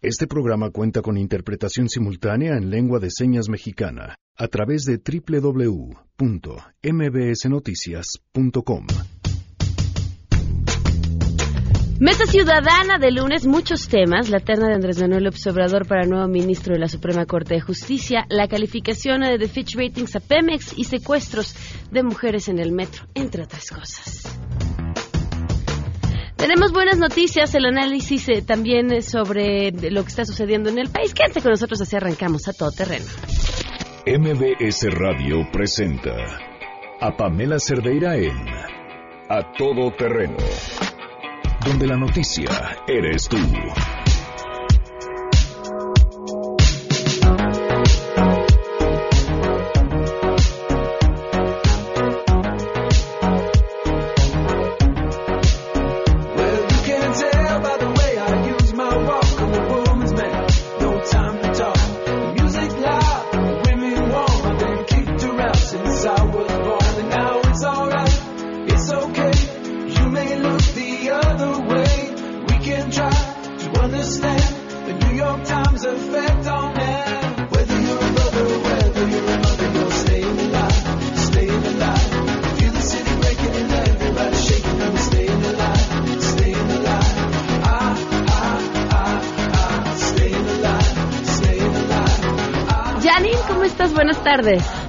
Este programa cuenta con interpretación simultánea en lengua de señas mexicana a través de www.mbsnoticias.com. Mesa Ciudadana de lunes, muchos temas. La terna de Andrés Manuel López Obrador para nuevo ministro de la Suprema Corte de Justicia, la calificación de The Fitch Ratings a Pemex y secuestros de mujeres en el metro, entre otras cosas. Tenemos buenas noticias, el análisis eh, también sobre lo que está sucediendo en el país. Quédense con nosotros, así arrancamos a todo terreno. MBS Radio presenta a Pamela Cerdeira en A Todo Terreno, donde la noticia eres tú.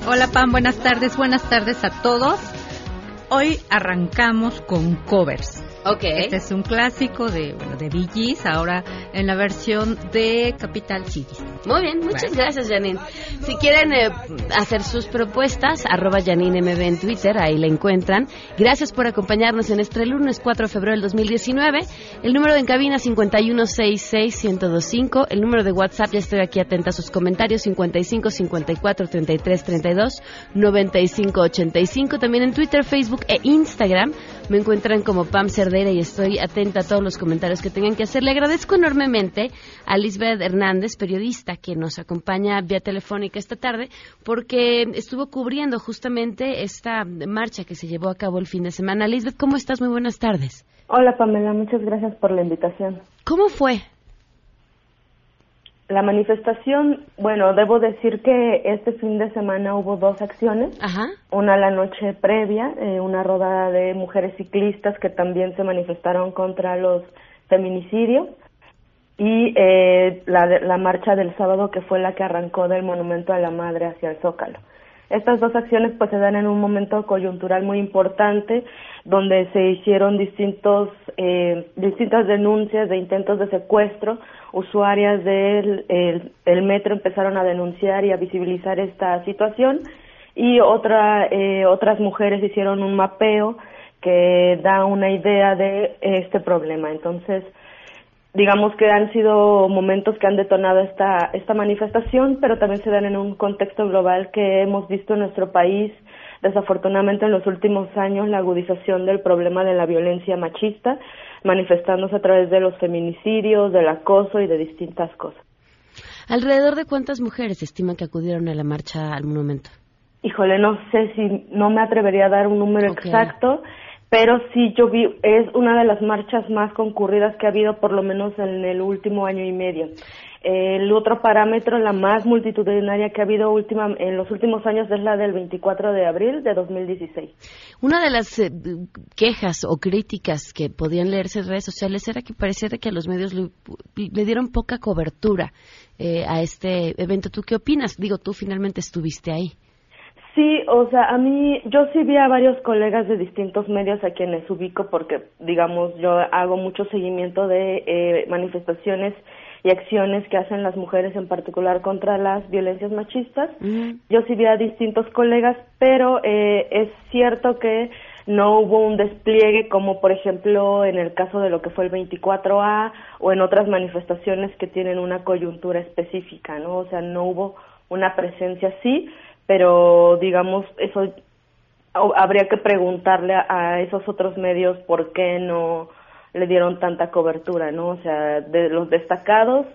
Hola Pam, buenas tardes, buenas tardes a todos. Hoy arrancamos con covers. Ok. Este es un clásico de, bueno, de Bee ahora en la versión de Capital City. Muy bien, muchas gracias, Janine. Si quieren eh, hacer sus propuestas, arroba JanineMB en Twitter, ahí la encuentran. Gracias por acompañarnos en este lunes 4 de febrero del 2019. El número de en cabina 5166125. El número de WhatsApp, ya estoy aquí atenta a sus comentarios, 55 54 33 32 95 85. También en Twitter, Facebook e Instagram me encuentran como Pam Y estoy atenta a todos los comentarios que tengan que hacer. Le agradezco enormemente a Lisbeth Hernández, periodista que nos acompaña vía telefónica esta tarde, porque estuvo cubriendo justamente esta marcha que se llevó a cabo el fin de semana. Lisbeth, ¿cómo estás? Muy buenas tardes. Hola Pamela, muchas gracias por la invitación. ¿Cómo fue? La manifestación, bueno, debo decir que este fin de semana hubo dos acciones. Ajá. Una la noche previa, eh, una rodada de mujeres ciclistas que también se manifestaron contra los feminicidios y eh, la, la marcha del sábado que fue la que arrancó del Monumento a la Madre hacia el Zócalo. Estas dos acciones pues se dan en un momento coyuntural muy importante donde se hicieron distintos eh, distintas denuncias de intentos de secuestro. Usuarias del el, metro empezaron a denunciar y a visibilizar esta situación y otra eh, otras mujeres hicieron un mapeo que da una idea de este problema. Entonces digamos que han sido momentos que han detonado esta, esta manifestación, pero también se dan en un contexto global que hemos visto en nuestro país, desafortunadamente en los últimos años, la agudización del problema de la violencia machista, manifestándose a través de los feminicidios, del acoso y de distintas cosas. ¿Alrededor de cuántas mujeres estima que acudieron a la marcha al monumento? Híjole, no sé si no me atrevería a dar un número exacto pero sí yo vi, es una de las marchas más concurridas que ha habido por lo menos en el último año y medio. El otro parámetro, la más multitudinaria que ha habido última, en los últimos años es la del 24 de abril de 2016. Una de las eh, quejas o críticas que podían leerse en redes sociales era que parecía que a los medios le, dieron poca cobertura eh, a este evento. ¿Tú qué opinas? Digo, tú finalmente estuviste ahí. Sí, o sea, a mí, yo sí vi a varios colegas de distintos medios a quienes ubico porque, digamos, yo hago mucho seguimiento de eh, manifestaciones y acciones que hacen las mujeres en particular contra las violencias machistas. Yo sí vi a distintos colegas, pero eh, es cierto que no hubo un despliegue como por ejemplo en el caso de lo que fue el 24A o en otras manifestaciones que tienen una coyuntura específica, ¿no? O sea, no hubo una presencia así pero digamos, eso habría que preguntarle a, esos otros medios por qué no le dieron tanta cobertura, ¿no? O sea, de los destacados,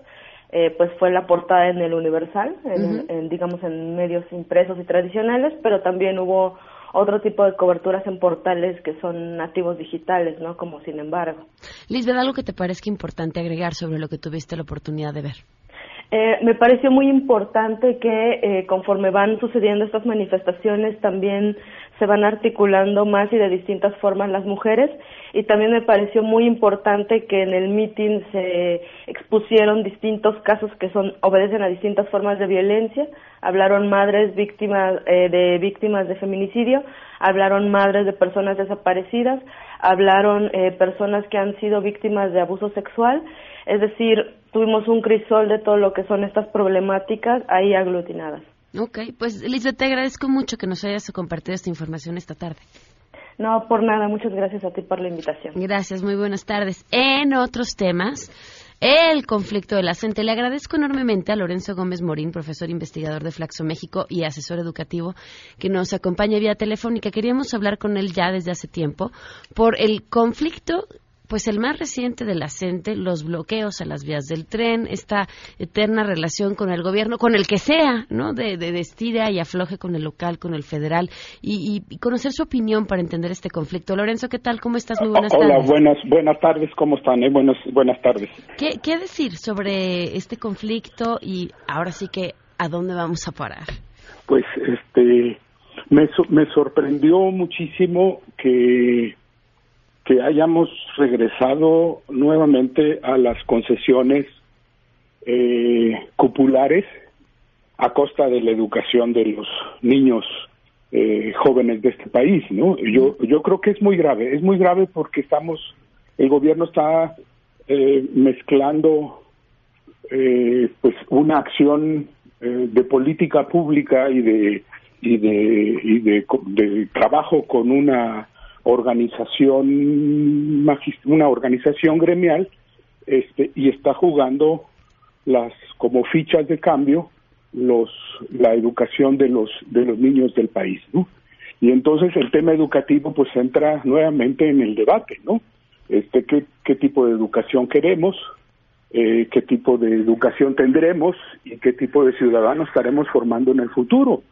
eh, pues fue la portada en el Universal, en, digamos en medios impresos y tradicionales, pero también hubo otro tipo de coberturas en portales que son nativos digitales, ¿no? Como sin embargo. Lisbeth, algo que te parezca importante agregar sobre lo que tuviste la oportunidad de ver. Eh, me pareció muy importante que eh, conforme van sucediendo estas manifestaciones también se van articulando más y de distintas formas las mujeres. Y también me pareció muy importante que en el meeting se expusieron distintos casos que son obedecen a distintas formas de violencia. Hablaron madres víctimas eh, de víctimas de feminicidio hablaron madres de personas desaparecidas hablaron eh, personas que han sido víctimas de abuso sexual es decir tuvimos un crisol de todo lo que son estas problemáticas ahí aglutinadas Ok, pues Lisbeth, te agradezco mucho que nos hayas compartido esta información esta tarde. No, por nada, muchas gracias a ti por la invitación. Gracias, muy buenas tardes. En otros temas, el conflicto de la gente. Le agradezco enormemente a Lorenzo Gómez Morín, profesor investigador de Flaxo México y asesor educativo, que nos acompaña vía telefónica. Queríamos hablar con él ya desde hace tiempo por el conflicto pues el más reciente de la CENTE, los bloqueos a las vías del tren, esta eterna relación con el gobierno, con el que sea, ¿no? De, de, estira y afloje con el local, con el federal, y, conocer su opinión para entender este conflicto. Lorenzo, ¿qué tal? ¿Cómo estás? Muy buenas tardes. Hola, buenas, buenas tardes, ¿cómo están? Eh? Buenas, buenas tardes. ¿Qué, ¿Qué decir sobre este conflicto y ahora sí que a dónde vamos a parar? Pues, este, me, me sorprendió muchísimo que que hayamos regresado nuevamente a las concesiones eh, cupulares a costa de la educación de los niños eh, jóvenes de este país, ¿no? Yo yo creo que es muy grave, es muy grave porque estamos, el gobierno está eh, mezclando eh, pues una acción eh, de política pública y de y de y de, de trabajo con una organización una organización gremial este y está jugando las como fichas de cambio los la educación de los de los niños del país no y entonces el tema educativo pues entra nuevamente en el debate no este qué qué tipo de educación queremos eh, qué tipo de educación tendremos y qué tipo de ciudadanos estaremos formando en el futuro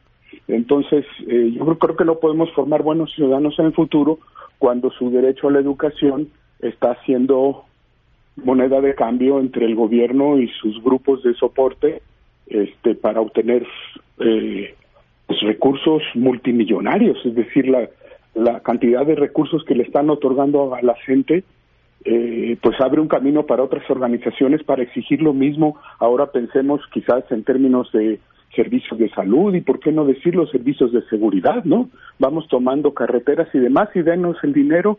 entonces, eh, yo creo que no podemos formar buenos ciudadanos en el futuro cuando su derecho a la educación está siendo moneda de cambio entre el gobierno y sus grupos de soporte este, para obtener eh, pues, recursos multimillonarios, es decir, la, la cantidad de recursos que le están otorgando a la gente, eh, pues abre un camino para otras organizaciones para exigir lo mismo. Ahora pensemos quizás en términos de servicios de salud y por qué no decir los servicios de seguridad, ¿no? Vamos tomando carreteras y demás y denos el dinero,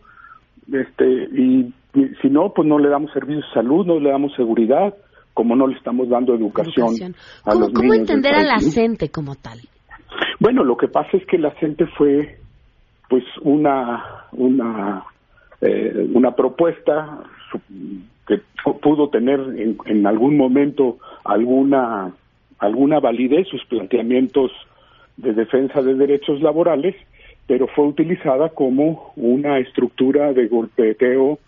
este, y, si no, pues no le damos servicios de salud, no le damos seguridad, como no le estamos dando educación, a ¿Cómo, los niños. ¿Cómo entender a la gente como tal? Bueno, lo que pasa es que la gente fue, pues, una, una, eh, una propuesta que pudo tener en, en algún momento alguna alguna validez sus planteamientos de defensa de derechos laborales, pero fue utilizada como una estructura de golpeteo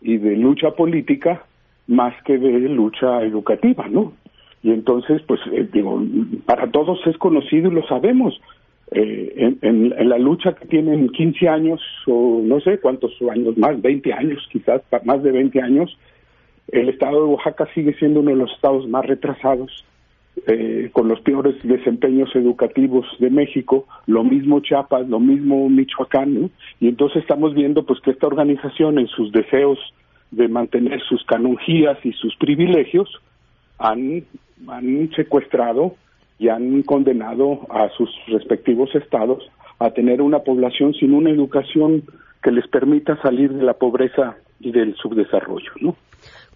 y de lucha política más que de lucha educativa, ¿no? Y entonces, pues, eh, digo, para todos es conocido y lo sabemos. Eh, en, en, la lucha que tienen 15 años o no sé cuántos años más, 20 años quizás, más de 20 años, el estado de Oaxaca sigue siendo uno de los estados más retrasados eh, con los peores desempeños educativos de México, lo mismo Chiapas, lo mismo Michoacán, y entonces estamos viendo pues que esta organización en sus deseos de mantener sus canonjías y sus privilegios han, han secuestrado y han condenado a sus respectivos estados a tener una población sin una educación que les permita salir de la pobreza y del subdesarrollo, ¿no?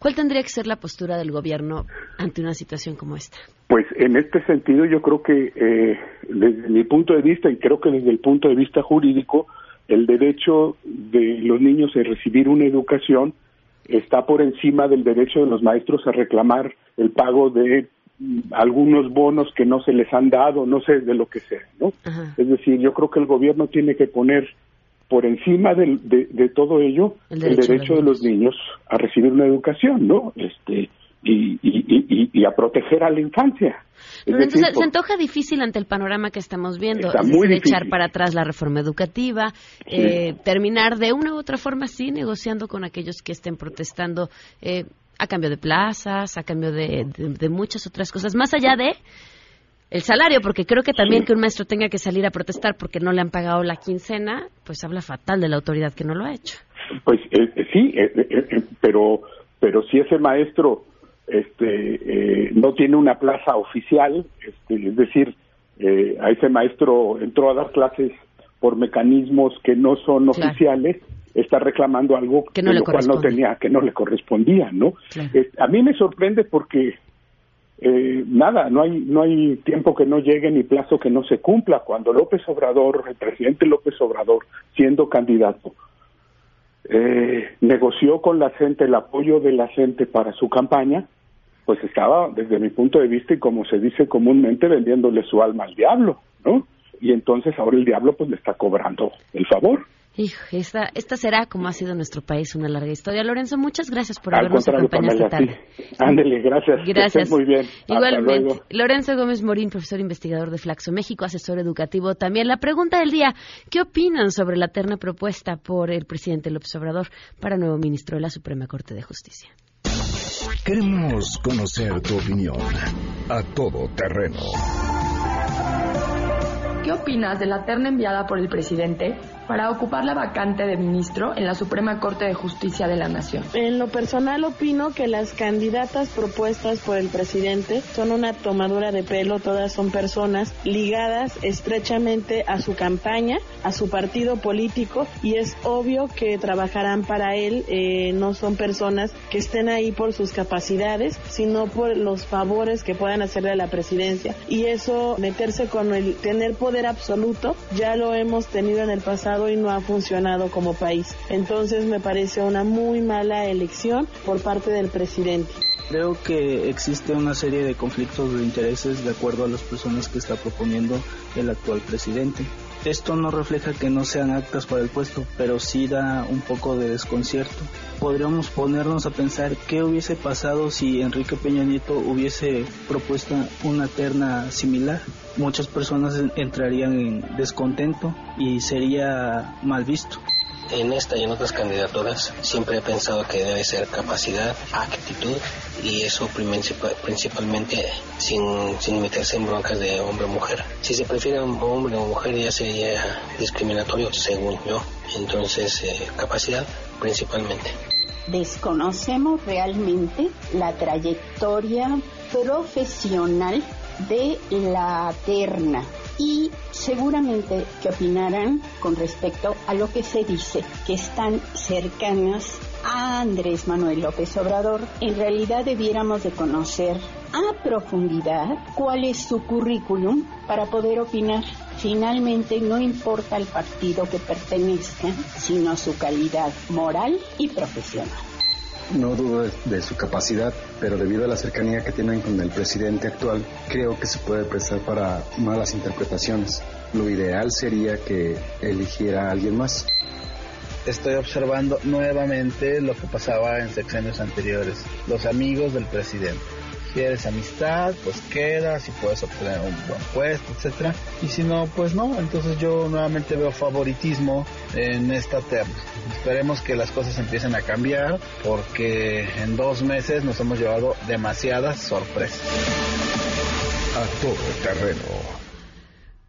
¿Cuál tendría que ser la postura del gobierno ante una situación como esta? Pues en este sentido yo creo que eh, desde mi punto de vista y creo que desde el punto de vista jurídico el derecho de los niños a recibir una educación está por encima del derecho de los maestros a reclamar el pago de mm, algunos bonos que no se les han dado, no sé, de lo que sea, ¿no? Es decir, yo creo que el gobierno tiene que poner por encima de, de, todo ello el derecho, de, los niños a recibir una educación, ¿no? Este y, y, y, y a proteger a la infancia. Entonces, se antoja difícil ante el panorama que estamos viendo. Está muy echar para atrás la reforma educativa, eh, terminar de una u otra forma, sí, negociando con aquellos que estén protestando eh, a cambio de plazas, a cambio de, muchas otras cosas, más allá de el salario, porque creo que también que un maestro tenga que salir a protestar porque no le han pagado la quincena, pues habla fatal de la autoridad que no lo ha hecho. Pues eh, sí, pero pero si ese maestro este, eh, no tiene una plaza oficial, este, es decir, eh, a ese maestro entró a dar clases por mecanismos que no son oficiales, está reclamando algo que no, lo cual no tenía, que no le correspondía, ¿no? Eh, a mí me sorprende porque nada, no hay no hay tiempo que no llegue ni plazo que no se cumpla. Cuando López Obrador, el presidente López Obrador, siendo candidato, negoció con la gente el apoyo de la gente para su campaña, pues estaba, desde mi punto de vista, y como se dice comúnmente, vendiéndole su alma al diablo, ¿no? Y entonces ahora el diablo pues le está cobrando el favor. Hijo, esta, esta será, como ha sido nuestro país, una larga historia. Lorenzo, muchas gracias por habernos acompañado esta tarde. Ándele, gracias. Gracias. muy bien. Igualmente. Lorenzo Gómez Morín, profesor investigador de Flaxo México, asesor educativo. También la pregunta del día, ¿qué opinan sobre la terna propuesta por el presidente López Obrador para nuevo ministro de la Suprema Corte de Justicia? Queremos conocer tu opinión a todo terreno. ¿Qué opinas de la terna enviada por el presidente para ocupar la vacante de ministro en la Suprema Corte de Justicia de la Nación. En lo personal opino que las candidatas propuestas por el presidente son una tomadura de pelo, todas son personas ligadas estrechamente a su campaña, a su partido político y es obvio que trabajarán para él, eh, no son personas que estén ahí por sus capacidades, sino por los favores que puedan hacerle a la presidencia y eso meterse con el tener poder absoluto ya lo hemos tenido en el pasado y no ha funcionado como país. Entonces me parece una muy mala elección por parte del presidente. Creo que existe una serie de conflictos de intereses de acuerdo a las personas que está proponiendo el actual presidente. Esto no refleja que no sean actas para el puesto, pero sí da un poco de desconcierto. Podríamos ponernos a pensar qué hubiese pasado si Enrique Peña Nieto hubiese propuesto una terna similar. Muchas personas entrarían en descontento y sería mal visto. En esta y en otras candidaturas siempre he pensado que debe ser capacidad, actitud y eso principalmente sin, sin meterse en broncas de hombre o mujer. Si se prefiere hombre o mujer ya sería discriminatorio según yo. Entonces eh, capacidad principalmente. Desconocemos realmente la trayectoria profesional de la terna y seguramente que opinarán con respecto a lo que se dice, que están cercanas a Andrés Manuel López Obrador. En realidad debiéramos de conocer a profundidad cuál es su currículum para poder opinar. Finalmente no importa el partido que pertenezcan, sino su calidad moral y profesional. No dudo de, su capacidad, pero debido a la cercanía que tienen con el presidente actual, creo que se puede prestar para malas interpretaciones. Lo ideal sería que eligiera a alguien más. Estoy observando nuevamente lo que pasaba en sexenios anteriores, los amigos del presidente si eres amistad, pues quedas y puedes obtener un buen puesto, etcétera. Y si no, pues no. Entonces yo nuevamente veo favoritismo en esta terna. Esperemos que las cosas empiecen a cambiar porque en dos meses nos hemos llevado demasiadas sorpresas. A todo terreno.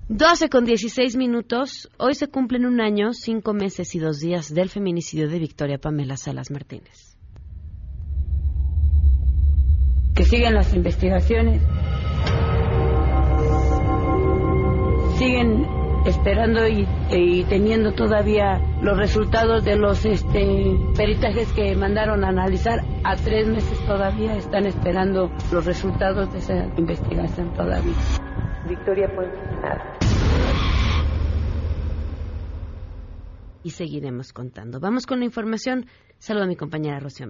12 con 16 minutos. Hoy se cumplen un año, cinco meses y dos días del feminicidio de Victoria Pamela Salas Martínez. Que siguen las investigaciones, siguen esperando y, teniendo todavía los resultados de los este, peritajes que mandaron a analizar. A tres meses todavía están esperando los resultados de esa investigación todavía. Victoria, pues nada. Y seguiremos contando. Vamos con la información. Saludo a mi compañera Rocío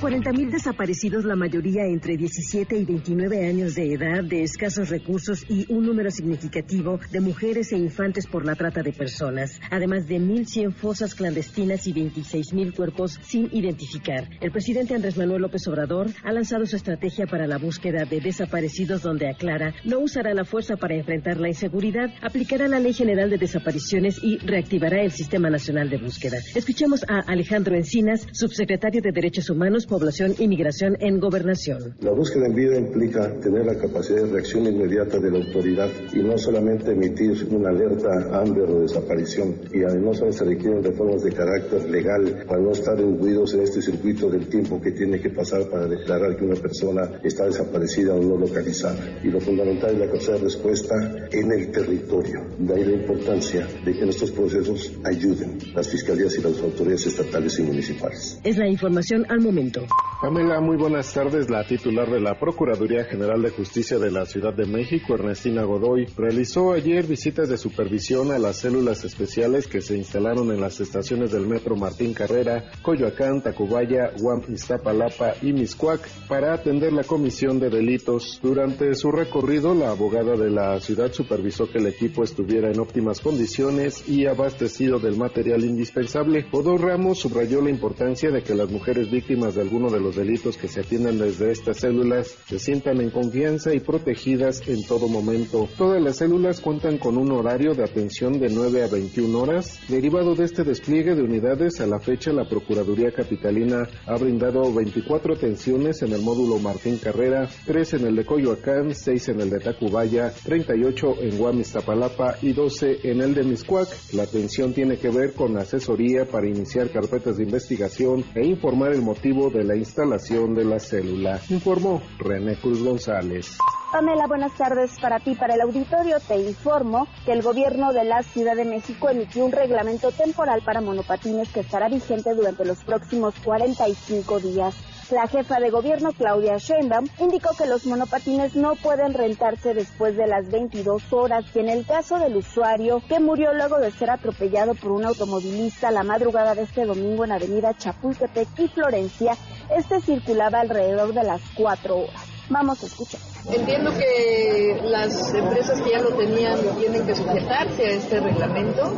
Con 40.000 desaparecidos, la mayoría entre 17 y 29 años de edad, de escasos recursos y un número significativo de mujeres e infantes por la trata de personas, además de 1.100 fosas clandestinas y 26.000 cuerpos sin identificar. El presidente Andrés Manuel López Obrador ha lanzado su estrategia para la búsqueda de desaparecidos donde aclara no usará la fuerza para enfrentar la inseguridad, aplicará la Ley General de Desapariciones y reactivará el Sistema Nacional de Búsqueda. Escuchemos a Alejandro Encinas, subsecretario de Derechos Humanos, Población y Migración en Gobernación. La búsqueda en vida implica tener la capacidad de reacción inmediata de la autoridad y no solamente emitir una alerta hambre o desaparición. Y además se requieren reformas de carácter legal para no estar imbuidos en este circuito del tiempo que tiene que pasar para declarar que una persona está desaparecida o no localizada. Y lo fundamental es la capacidad de respuesta en el territorio. De ahí la importancia de que en estos procesos ayuden las fiscalías y las autoridades estatales y municipales. Es la información al momento. Pamela, muy buenas tardes. La titular de la Procuraduría General de Justicia de la Ciudad de México, Ernestina Godoy, realizó ayer visitas de supervisión a las células especiales que se instalaron en las estaciones del metro Martín Carrera, Coyoacán, Tacubaya, Guam, Iztapalapa y Miscuac para atender la comisión de delitos. Durante su recorrido, la abogada de la ciudad supervisó que el equipo estuviera en óptimas condiciones y abastecido del material indispensable. Godoy Ramos subrayó la importancia de que las mujeres víctimas de alguno de los delitos que se atienden desde estas células se sientan en confianza y protegidas en todo momento. Todas las células cuentan con un horario de atención de 9 a 21 horas. Derivado de este despliegue de unidades, a la fecha la Procuraduría Capitalina ha brindado 24 atenciones en el módulo Martín Carrera, 3 en el de Coyoacán, 6 en el de Tacubaya, 38 en Guamistapalapa y 12 en el de Miscuac. La atención tiene que ver con asesoría para iniciar carpetas de investigación e informar el motivo de la instalación de la célula, informó René Cruz González. Pamela, buenas tardes para ti. Para el auditorio te informo que el gobierno de la Ciudad de México emitió un reglamento temporal para monopatines que estará vigente durante los próximos 45 días. La jefa de gobierno, Claudia Sheinbaum, indicó que los monopatines no pueden rentarse después de las 22 horas y en el caso del usuario que murió luego de ser atropellado por un automovilista la madrugada de este domingo en Avenida Chapultepec y Florencia, este circulaba alrededor de las 4 horas. Vamos a escuchar. Entiendo que las empresas que ya lo tenían tienen que sujetarse a este reglamento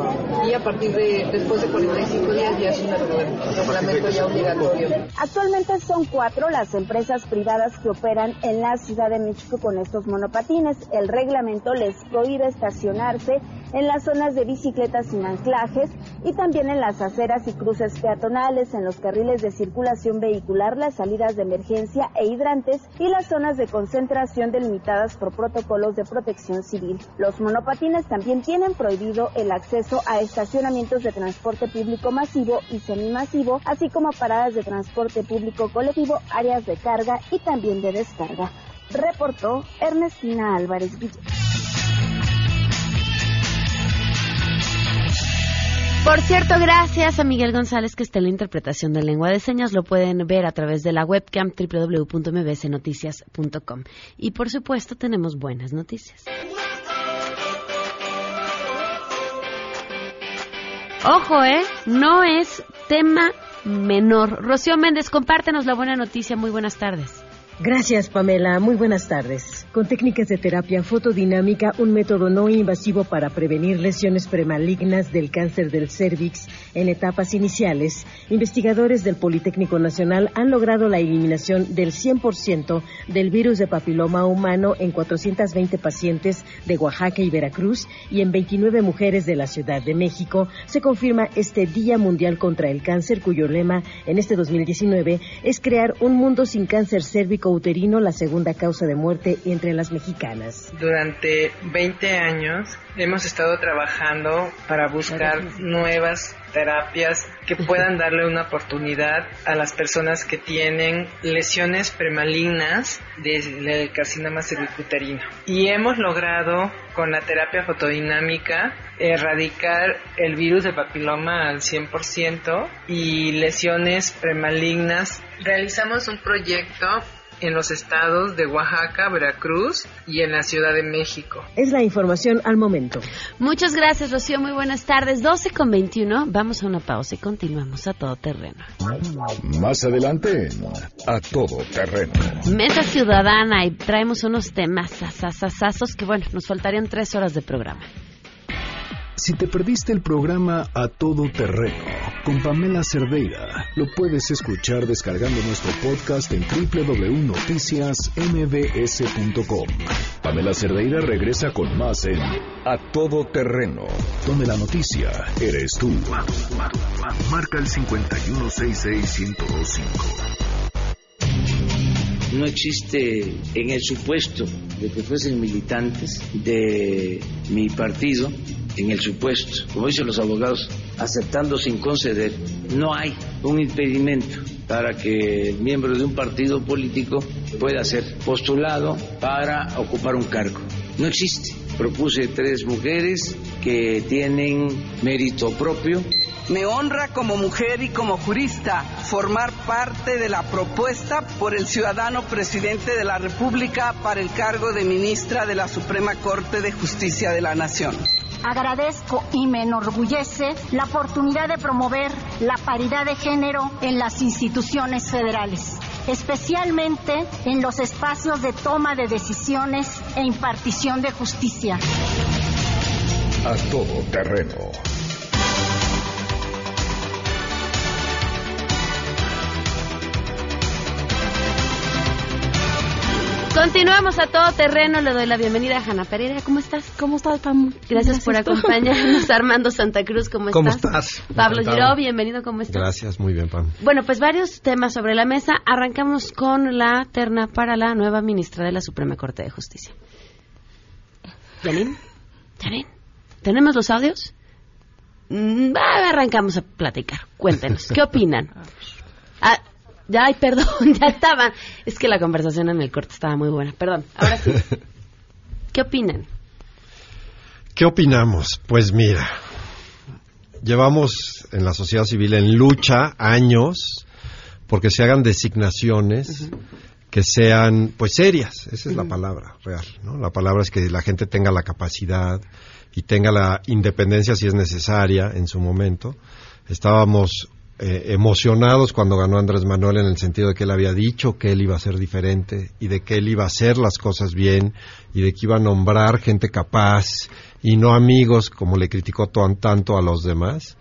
y a partir de después de 45 días ya es un reglamento ya obligatorio. Actualmente son cuatro las empresas privadas que operan en la Ciudad de México con estos monopatines. El reglamento les prohíbe estacionarse en las zonas de bicicletas sin anclajes y también en las aceras y cruces peatonales, en los carriles de circulación vehicular, las salidas de emergencia e hidrantes y las zonas de concentración delimitadas por protocolos de protección civil. Los monopatines también tienen prohibido el acceso a estacionamientos de transporte público masivo y semimasivo, así como paradas de transporte público colectivo, áreas de carga y también de descarga. Reportó Ernestina Álvarez Guillén. Por cierto, gracias a Miguel González que está en la interpretación de lengua de señas. Lo pueden ver a través de la webcam www.mbsnoticias.com. Y por supuesto tenemos buenas noticias. Ojo, ¿eh? No es tema menor. Rocío Méndez, compártenos la buena noticia. Muy buenas tardes. Gracias, Pamela. Muy buenas tardes. Con técnicas de terapia fotodinámica, un método no invasivo para prevenir lesiones premalignas del cáncer del cérvix en etapas iniciales, investigadores del Politécnico Nacional han logrado la eliminación del 100% del virus de papiloma humano en 420 pacientes de Oaxaca y Veracruz y en 29 mujeres de la Ciudad de México. Se confirma este Día Mundial contra el Cáncer, cuyo lema en este 2019 es crear un mundo sin cáncer cérvico uterino, la segunda causa de muerte entre las mexicanas. Durante 20 años hemos estado trabajando para buscar nuevas terapias que puedan darle una oportunidad a las personas que tienen lesiones premalignas del carcinoma cervicuterino. Y hemos logrado con la terapia fotodinámica erradicar el virus de papiloma al 100% y lesiones premalignas. Realizamos un proyecto en los estados de Oaxaca, Veracruz y en la Ciudad de México. Es la información al momento. Muchas gracias, Rocío. Muy buenas tardes. 12 con 21. Vamos a una pausa y continuamos a todo terreno. Más adelante, a todo terreno. Mesa Ciudadana y traemos unos temas sasasazos que, bueno, nos faltarían tres horas de programa. Si te perdiste el programa A Todo Terreno con Pamela Cerdeira, lo puedes escuchar descargando nuestro podcast en www.noticiasmbs.com. Pamela Cerdeira regresa con más en A Todo Terreno, donde la noticia eres tú. Marca el 5166125. No existe en el supuesto de que fuesen militantes de mi partido en el supuesto, como dicen los abogados, aceptando sin conceder, no hay un impedimento para que el miembro de un partido político pueda ser postulado para ocupar un cargo. No existe. Propuse tres mujeres que tienen mérito propio. Me honra como mujer y como jurista formar parte de la propuesta por el ciudadano presidente de la República para el cargo de ministra de la Suprema Corte de Justicia de la Nación. Agradezco y me enorgullece la oportunidad de promover la paridad de género en las instituciones federales, especialmente en los espacios de toma de decisiones e impartición de justicia. A todo terreno. Continuamos a todo terreno. Le doy la bienvenida a Hanna Pereira. ¿Cómo estás? ¿Cómo estás, Pam? Gracias, por acompañarnos. Armando Santa Cruz, ¿cómo estás? ¿Cómo estás? Pablo Giró, bienvenido, ¿cómo estás? Gracias, muy bien, Pam. Bueno, pues varios temas sobre la mesa. Arrancamos con la terna para la nueva ministra de la Suprema Corte de Justicia. ¿Yanin? ¿Yanin? ¿Tenemos los audios? Mm, arrancamos a platicar. Cuéntenos, ¿qué opinan? Ah, ya, ay, perdón, ya estaban. Es que la conversación en el corte estaba muy buena. Perdón, ahora sí. ¿Qué opinan? ¿Qué opinamos? Pues mira, llevamos en la sociedad civil en lucha años porque se hagan designaciones que sean pues serias, esa es la palabra real, ¿no? La palabra es que la gente tenga la capacidad y tenga la independencia si es necesaria en su momento. Estábamos eh, emocionados cuando ganó Andrés Manuel en el sentido de que él había dicho que él iba a ser diferente y de que él iba a hacer las cosas bien y de que iba a nombrar gente capaz y no amigos como le criticó tanto a los demás.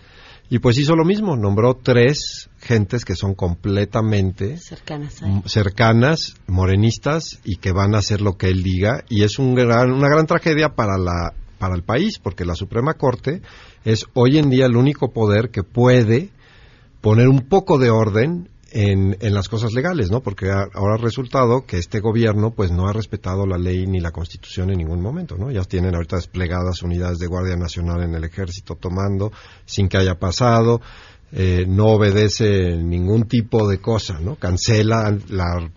Y pues hizo lo mismo, nombró tres gentes que son completamente cercanas, cercanas, morenistas y que van a hacer lo que él diga y es un gran, una gran tragedia para la para el país porque la Suprema Corte es hoy en día el único poder que puede poner un poco de orden en, en, las cosas legales, ¿no? Porque ahora ha resultado que este gobierno, pues, no ha respetado la ley ni la Constitución en ningún momento, ¿no? Ya tienen ahorita desplegadas unidades de Guardia Nacional en el Ejército tomando sin que haya pasado, eh, no obedece ningún tipo de cosa, ¿no? Cancela la,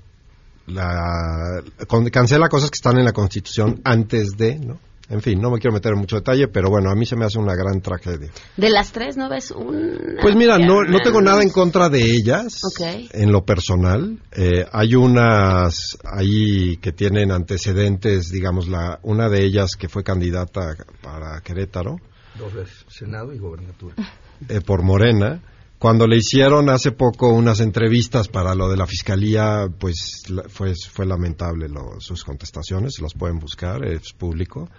la, cancela cosas que están en la Constitución antes de, ¿no? En fin, no me quiero meter en mucho detalle, pero bueno, a mí se me hace una gran tragedia. ¿De las tres no ves un...? Pues mira, no, no tengo nada en contra de ellas, en lo personal. Eh, hay unas ahí que tienen antecedentes, digamos, la una de ellas que fue candidata para Querétaro. Dos veces, Senado y Gobernatura. Eh, por Morena. Cuando le hicieron hace poco unas entrevistas para lo de la fiscalía, pues fue, fue lamentable sus contestaciones, las pueden buscar, es público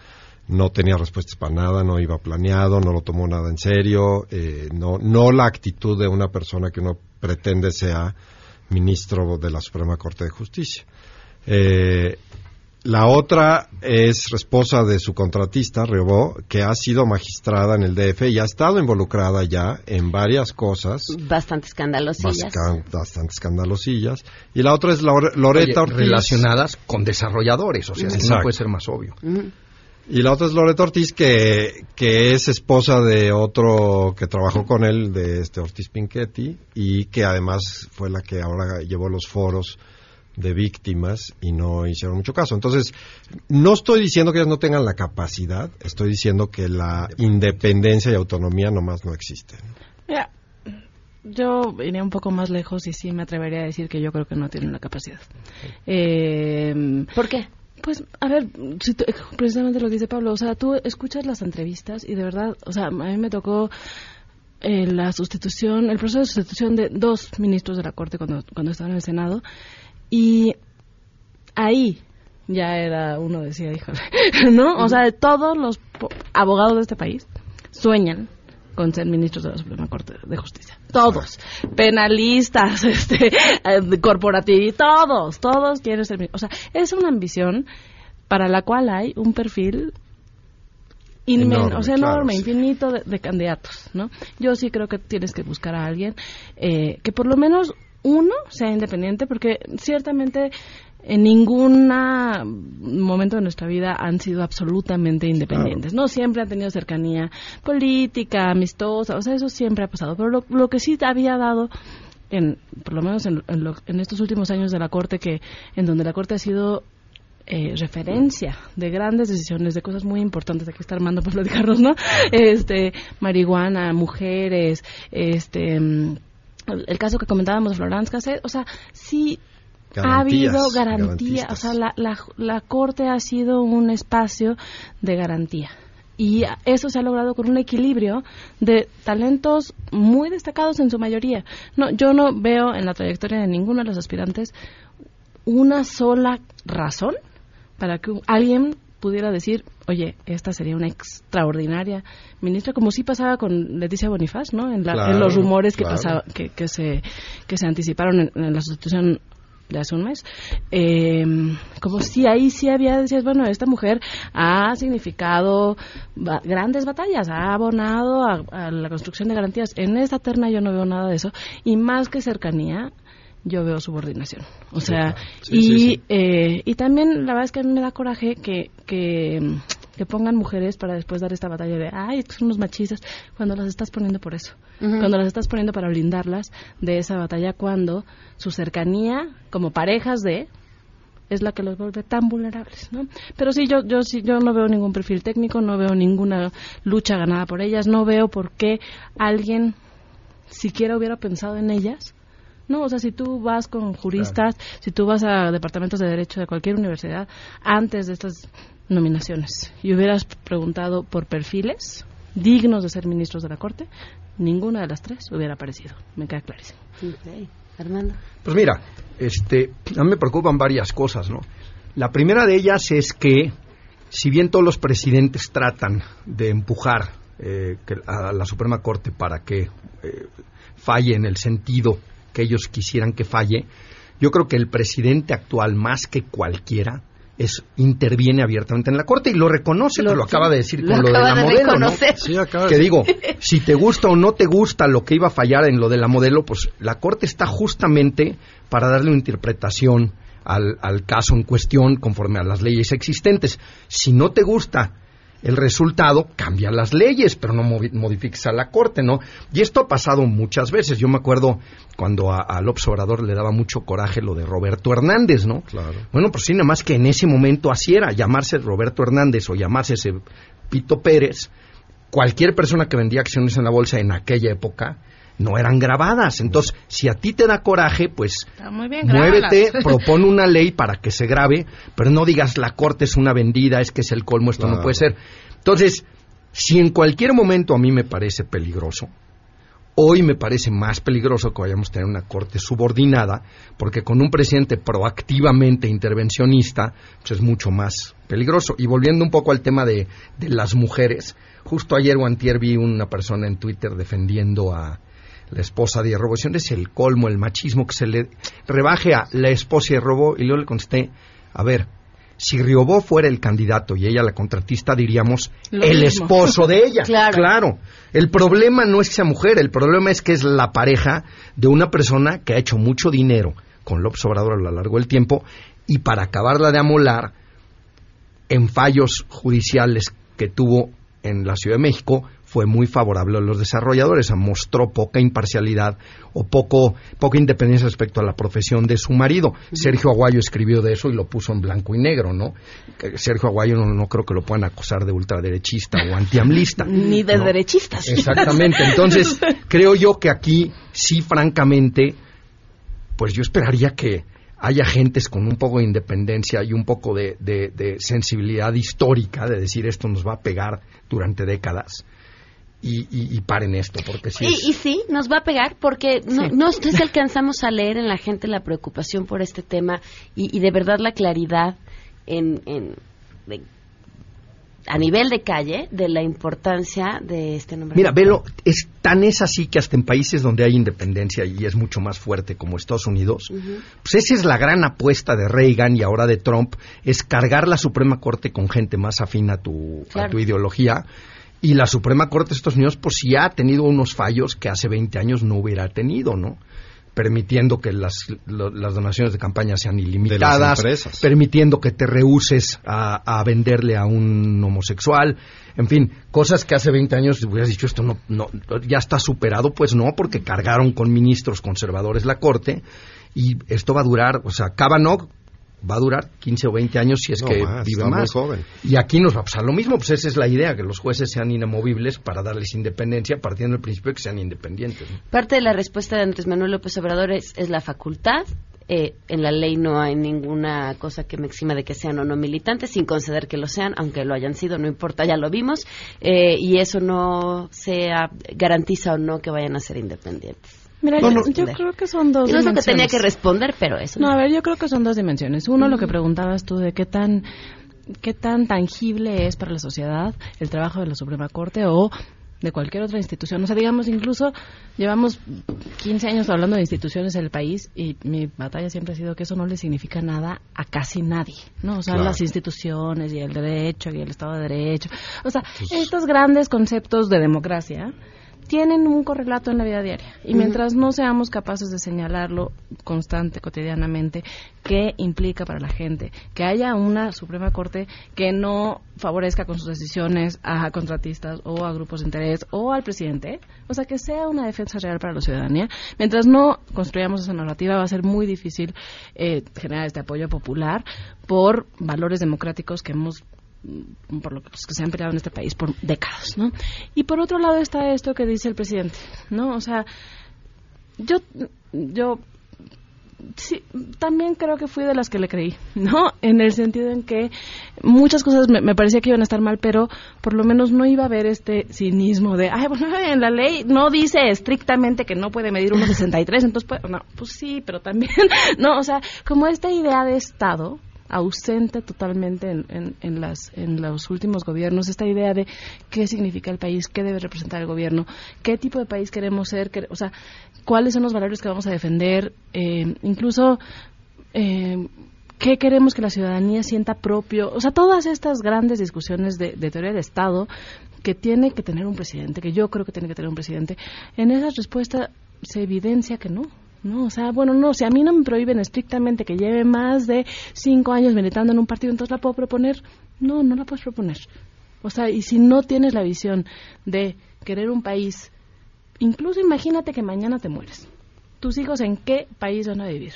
no tenía respuestas para nada, no iba planeado, no lo tomó nada en serio, eh, no, no la actitud de una persona que uno pretende sea ministro de la Suprema Corte de Justicia. Eh, la otra es esposa de su contratista, Rebó, que ha sido magistrada en el DF y ha estado involucrada ya en varias cosas. Bastante escandalosillas. Bastante escandalosillas. Y la otra es Loreta Ortiz. Relacionadas con desarrolladores, o sea, no puede ser más obvio. Y la otra es Loreto Ortiz, que, que es esposa de otro que trabajó con él, de este Ortiz Pinchetti, y que además fue la que ahora llevó los foros de víctimas y no hicieron mucho caso. Entonces, no estoy diciendo que ellas no tengan la capacidad, estoy diciendo que la independencia y autonomía nomás no existen. yo iría un poco más lejos y sí me atrevería a decir que yo creo que no tienen la capacidad. Eh, ¿Por qué? Pues, a ver, precisamente lo que dice Pablo, o sea, tú escuchas las entrevistas y de verdad, o sea, a mí me tocó eh, la sustitución, el proceso de sustitución de dos ministros de la Corte cuando, cuando estaban en el Senado y ahí ya era, uno decía, híjole, ¿no? O sea, todos los abogados de este país sueñan con ser ministros de la Suprema Corte de Justicia. Todos. Penalistas, este, eh, corporativos, todos, todos quieren ser O sea, es una ambición para la cual hay un perfil inmenso, o sea, enorme, infinito de, candidatos, ¿no? Yo sí creo que tienes que buscar a alguien eh, que por lo menos uno sea independiente, porque ciertamente en ningún momento de nuestra vida han sido absolutamente independientes, ¿no? Siempre han tenido cercanía política, amistosa, o sea, eso siempre ha pasado. Pero lo, que sí había dado, en, por lo menos en, en, estos últimos años de la Corte, que en donde la Corte ha sido eh, referencia de grandes decisiones, de cosas muy importantes. Aquí está Armando para platicarnos, ¿no? Este, marihuana, mujeres, este, mm, el caso que comentábamos de Florence Cassette, o sea, sí ha habido garantía, o sea, la, la, la Corte ha sido un espacio de garantía. Y eso se ha logrado con un equilibrio de talentos muy destacados en su mayoría. No, yo no veo en la trayectoria de ninguno de los aspirantes una sola razón para que alguien pudiera decir, oye, esta sería una extraordinaria ministra, como sí pasaba con Leticia Bonifaz, ¿no? En, los rumores que, pasaba, que, que, se, que se anticiparon en, la sustitución de hace un mes, eh, como si ahí sí había, decías, bueno, esta mujer ha significado grandes batallas, ha abonado a, la construcción de garantías. En esta terna yo no veo nada de eso, y más que cercanía, yo veo subordinación. O sea, y, Eh, y también la verdad es que a mí me da coraje que, que, pongan mujeres para después dar esta batalla de, ay, estos son unos machistas, cuando las estás poniendo por eso. Cuando las estás poniendo para blindarlas de esa batalla, cuando su cercanía como parejas de es la que los vuelve tan vulnerables, ¿no? Pero sí, yo, yo, sí, yo no veo ningún perfil técnico, no veo ninguna lucha ganada por ellas, no veo por qué alguien siquiera hubiera pensado en ellas no, o sea, si tú vas con juristas, si tú vas a departamentos de derecho de cualquier universidad, antes de estas nominaciones, y hubieras preguntado por perfiles dignos de ser ministros de la Corte, ninguna de las tres hubiera aparecido. Me queda clarísimo. Armando. Pues mira, este, a mí me preocupan varias cosas, ¿no? La primera de ellas es que, si bien todos los presidentes tratan de empujar eh, a la Suprema Corte para que eh, falle en el sentido que ellos quisieran que falle, yo creo que el presidente actual, más que cualquiera, es interviene abiertamente en la corte y lo reconoce, lo, lo acaba de decir con lo, de la modelo, ¿no? que digo, si te gusta o no te gusta lo que iba a fallar en lo de la modelo, pues la corte está justamente para darle una interpretación al, al caso en cuestión conforme a las leyes existentes. Si no te gusta el resultado cambia las leyes, pero no modifiques a la Corte, ¿no? Y esto ha pasado muchas veces. Yo me acuerdo cuando al observador le daba mucho coraje lo de Roberto Hernández, ¿no? Claro. Bueno, pues sí, nada más que en ese momento así era, llamarse Roberto Hernández o llamarse ese Pito Pérez, cualquier persona que vendía acciones en la bolsa en aquella época, no eran grabadas. Entonces, si a ti te da coraje, pues muévete, propone una ley para que se grabe, pero no digas la corte es una vendida, es que es el colmo, esto no puede ser. Entonces, si en cualquier momento a mí me parece peligroso, hoy me parece más peligroso que vayamos a tener una corte subordinada, porque con un presidente proactivamente intervencionista, pues es mucho más peligroso. Y volviendo un poco al tema de, de las mujeres, justo ayer o antier vi una persona en Twitter defendiendo a, la esposa de Robo. Es el colmo, el machismo que se le rebaje a la esposa de Robo. Y luego le contesté, a ver, si Riobó fuera el candidato y ella la contratista, diríamos el esposo de ella. claro. El problema no es que sea mujer, el problema es que es la pareja de una persona que ha hecho mucho dinero con López Obrador a lo largo del tiempo y para acabarla de amolar en fallos judiciales que tuvo en la Ciudad de México fue muy favorable a los desarrolladores, mostró poca imparcialidad o poco, poca independencia respecto a la profesión de su marido. Sergio Aguayo escribió de eso y lo puso en blanco y negro, ¿no? Sergio Aguayo no, creo que lo puedan acusar de ultraderechista o antiamlista. Ni de derechistas. Exactamente. Entonces, creo yo que aquí sí, francamente, pues yo esperaría que haya gentes con un poco de independencia y un poco de, sensibilidad histórica de decir esto nos va a pegar durante décadas. Y, paren esto, porque sí. Y, sí, nos va a pegar porque no, no, alcanzamos a leer en la gente la preocupación por este tema y, de verdad la claridad en, en a nivel de calle de la importancia de este nombre. Mira, velo, es tan es así que hasta en países donde hay independencia y es mucho más fuerte como Estados Unidos, pues esa es la gran apuesta de Reagan y ahora de Trump, es cargar la Suprema Corte con gente más afín a tu, a tu ideología. Y la Suprema Corte de Estados Unidos, pues sí ha tenido unos fallos que hace 20 años no hubiera tenido, ¿no? permitiendo que las, las donaciones de campaña sean ilimitadas, permitiendo que te rehuses a, a, venderle a un homosexual, en fin, cosas que hace 20 años hubieras dicho esto no, no, ya está superado, pues no, porque cargaron con ministros conservadores la corte y esto va a durar, o sea, Kavanaugh va a durar 15 o 20 años si es que vive más. joven. Y aquí nos va a pasar lo mismo, pues esa es la idea, que los jueces sean inamovibles para darles independencia, partiendo del principio de que sean independientes. Parte de la respuesta de Andrés Manuel López Obrador es, la facultad. Eh, en la ley no hay ninguna cosa que me exima de que sean o no militantes, sin conceder que lo sean, aunque lo hayan sido, no importa, ya lo vimos, eh, y eso no se garantiza o no que vayan a ser independientes. Mira, yo, creo que son dos no dimensiones. que tenía que responder, pero eso. No, a ver, yo creo que son dos dimensiones. Uno, lo que preguntabas tú de qué tan qué tan tangible es para la sociedad el trabajo de la Suprema Corte o de cualquier otra institución. O sea, digamos, incluso llevamos 15 años hablando de instituciones en el país y mi batalla siempre ha sido que eso no le significa nada a casi nadie, ¿no? O sea, las instituciones y el derecho y el Estado de Derecho. O sea, pues estos grandes conceptos de democracia tienen un correlato en la vida diaria. Y mientras no seamos capaces de señalarlo constante, cotidianamente, qué implica para la gente que haya una Suprema Corte que no favorezca con sus decisiones a contratistas o a grupos de interés o al presidente, o sea, que sea una defensa real para la ciudadanía, mientras no construyamos esa narrativa va a ser muy difícil eh, generar este apoyo popular por valores democráticos que hemos por los que se han peleado en este país por décadas, ¿no? Y por otro lado está esto que dice el presidente, ¿no? O sea, yo, yo sí, también creo que fui de las que le creí, ¿no? En el sentido en que muchas cosas me, parecía que iban a estar mal, pero por lo menos no iba a haber este cinismo de, ay, bueno, en la ley no dice estrictamente que no puede medir 1,63, entonces, pues, no, pues sí, pero también, no, o sea, como esta idea de Estado, ausente totalmente en, en, las, en los últimos gobiernos esta idea de qué significa el país, qué debe representar el gobierno, qué tipo de país queremos ser, o sea, cuáles son los valores que vamos a defender, eh, incluso eh, qué queremos que la ciudadanía sienta propio, o sea, todas estas grandes discusiones de, de teoría del Estado que tiene que tener un presidente, que yo creo que tiene que tener un presidente, en esas respuestas se evidencia que no, no, o sea, bueno, no, si a mí no me prohíben estrictamente que lleve más de cinco años militando en un partido, entonces la puedo proponer. No, no la puedes proponer. O sea, y si no tienes la visión de querer un país, incluso imagínate que mañana te mueres. ¿Tus hijos en qué país van a vivir?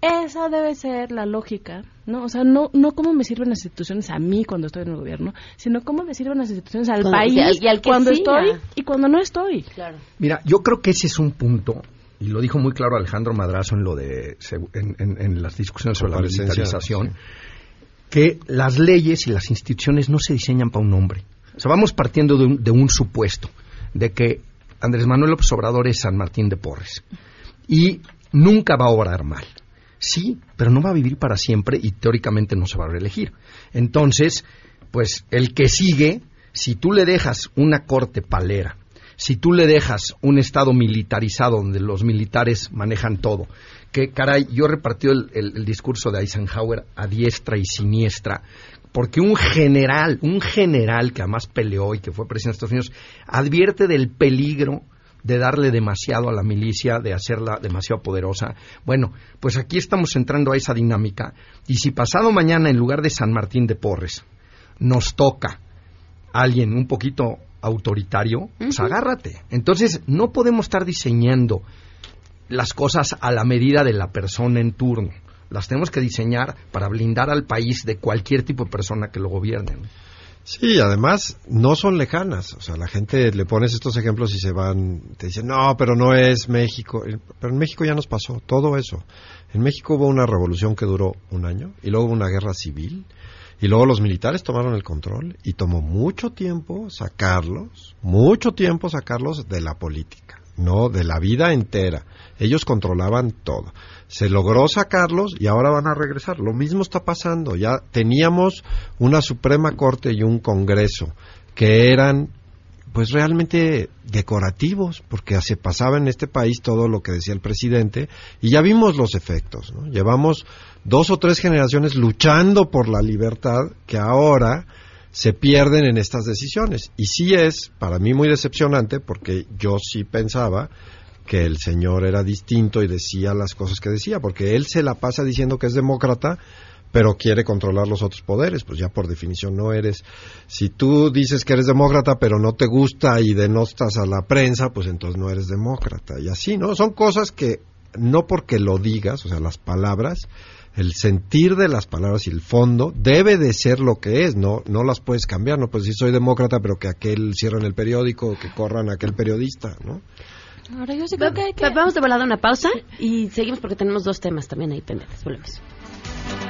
Esa debe ser la lógica, ¿no? O sea, no, no cómo me sirven las instituciones a mí cuando estoy en el gobierno, sino cómo me sirven las instituciones al país y al, cuando estoy y cuando no estoy. Claro. Mira, yo creo que ese es un punto y lo dijo muy claro Alejandro Madrazo en lo de en, las discusiones sobre la militarización, que las leyes y las instituciones no se diseñan para un hombre. O sea, vamos partiendo de un, de un supuesto, de que Andrés Manuel López Obrador es San Martín de Porres y nunca va a obrar mal. Sí, pero no va a vivir para siempre y teóricamente no se va a reelegir. Entonces, pues el que sigue, si tú le dejas una corte palera si tú le dejas un Estado militarizado donde los militares manejan todo, que caray, yo he repartido el, discurso de Eisenhower a diestra y siniestra, porque un general, un general que además peleó y que fue presidente de Estados Unidos, advierte del peligro de darle demasiado a la milicia, de hacerla demasiado poderosa. Bueno, pues aquí estamos entrando a esa dinámica y si pasado mañana en lugar de San Martín de Porres nos toca alguien un poquito autoritario, pues agárrate. Entonces, no podemos estar diseñando las cosas a la medida de la persona en turno. Las tenemos que diseñar para blindar al país de cualquier tipo de persona que lo gobierne. Sí, además no son lejanas. O sea, la gente le pones estos ejemplos y se van, te dicen, no, pero no es México. Pero en México ya nos pasó todo eso. En México hubo una revolución que duró un año y luego hubo una guerra civil y luego los militares tomaron el control y tomó mucho tiempo sacarlos, mucho tiempo sacarlos de la política, no de la vida entera. Ellos controlaban todo. Se logró sacarlos y ahora van a regresar. Lo mismo está pasando. Ya teníamos una Suprema Corte y un Congreso que eran pues realmente decorativos, porque se pasaba en este país todo lo que decía el presidente y ya vimos los efectos. ¿no? Llevamos dos o tres generaciones luchando por la libertad que ahora se pierden en estas decisiones. Y sí es para mí muy decepcionante porque yo sí pensaba que el señor era distinto y decía las cosas que decía, porque él se la pasa diciendo que es demócrata, pero quiere controlar los otros poderes, pues ya por definición no eres. Si tú dices que eres demócrata, pero no te gusta y denostas a la prensa, pues entonces no eres demócrata. Y así, ¿no? Son cosas que no porque lo digas, o sea, las palabras, el sentir de las palabras y el fondo debe de ser lo que es, no no las puedes cambiar, no pues si soy demócrata, pero que aquel cierren el periódico, que corran a aquel periodista, ¿no? Ahora yo sí creo que, que... Vamos de volada a una pausa y seguimos porque tenemos dos temas también ahí pendientes. Volvemos.「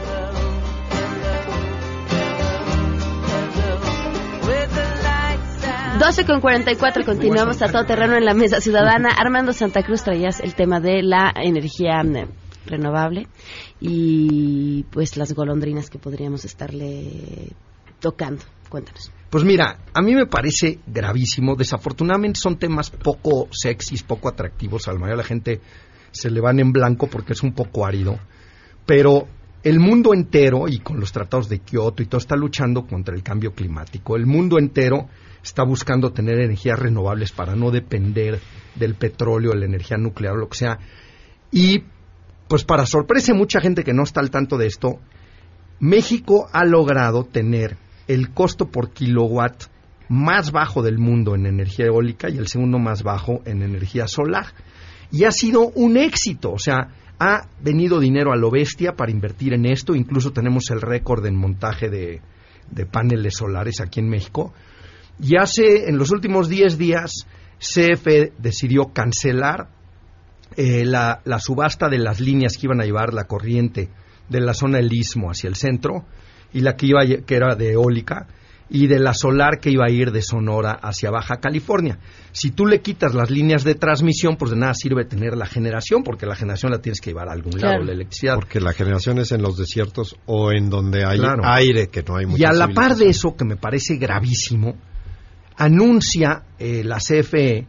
12 con 44, continuamos a todo terreno en la mesa ciudadana. Armando Santa Cruz traías el tema de la energía mm, renovable y pues las golondrinas que podríamos estarle tocando. Cuéntanos. Pues mira, a mí me parece gravísimo. Desafortunadamente son temas poco sexys, poco atractivos. A la mayoría de la gente se le van en blanco porque es un poco árido. Pero el mundo entero, y con los tratados de Kioto y todo, está luchando contra el cambio climático. El mundo entero está buscando tener energías renovables para no depender del petróleo, la energía nuclear, lo que sea. Y, pues para sorpresa de mucha gente que no está al tanto de esto, México ha logrado tener el costo por kilowatt más bajo del mundo en energía eólica y el segundo más bajo en energía solar. Y ha sido un éxito, o sea, ha venido dinero a lo bestia para invertir en esto, incluso tenemos el récord en montaje de, de paneles solares aquí en México. Y hace, en los últimos 10 días, CFE decidió cancelar eh, la, subasta de las líneas que iban a llevar la corriente de la zona del istmo hacia el centro y la que iba que era de eólica y de la solar que iba a ir de Sonora hacia Baja California. Si tú le quitas las líneas de transmisión, pues de nada sirve tener la generación, porque la generación la tienes que llevar a algún lado, la electricidad. Porque la generación es en los desiertos o en donde hay aire, que no hay mucha Y a la par de eso, que me parece gravísimo, anuncia eh, la CFE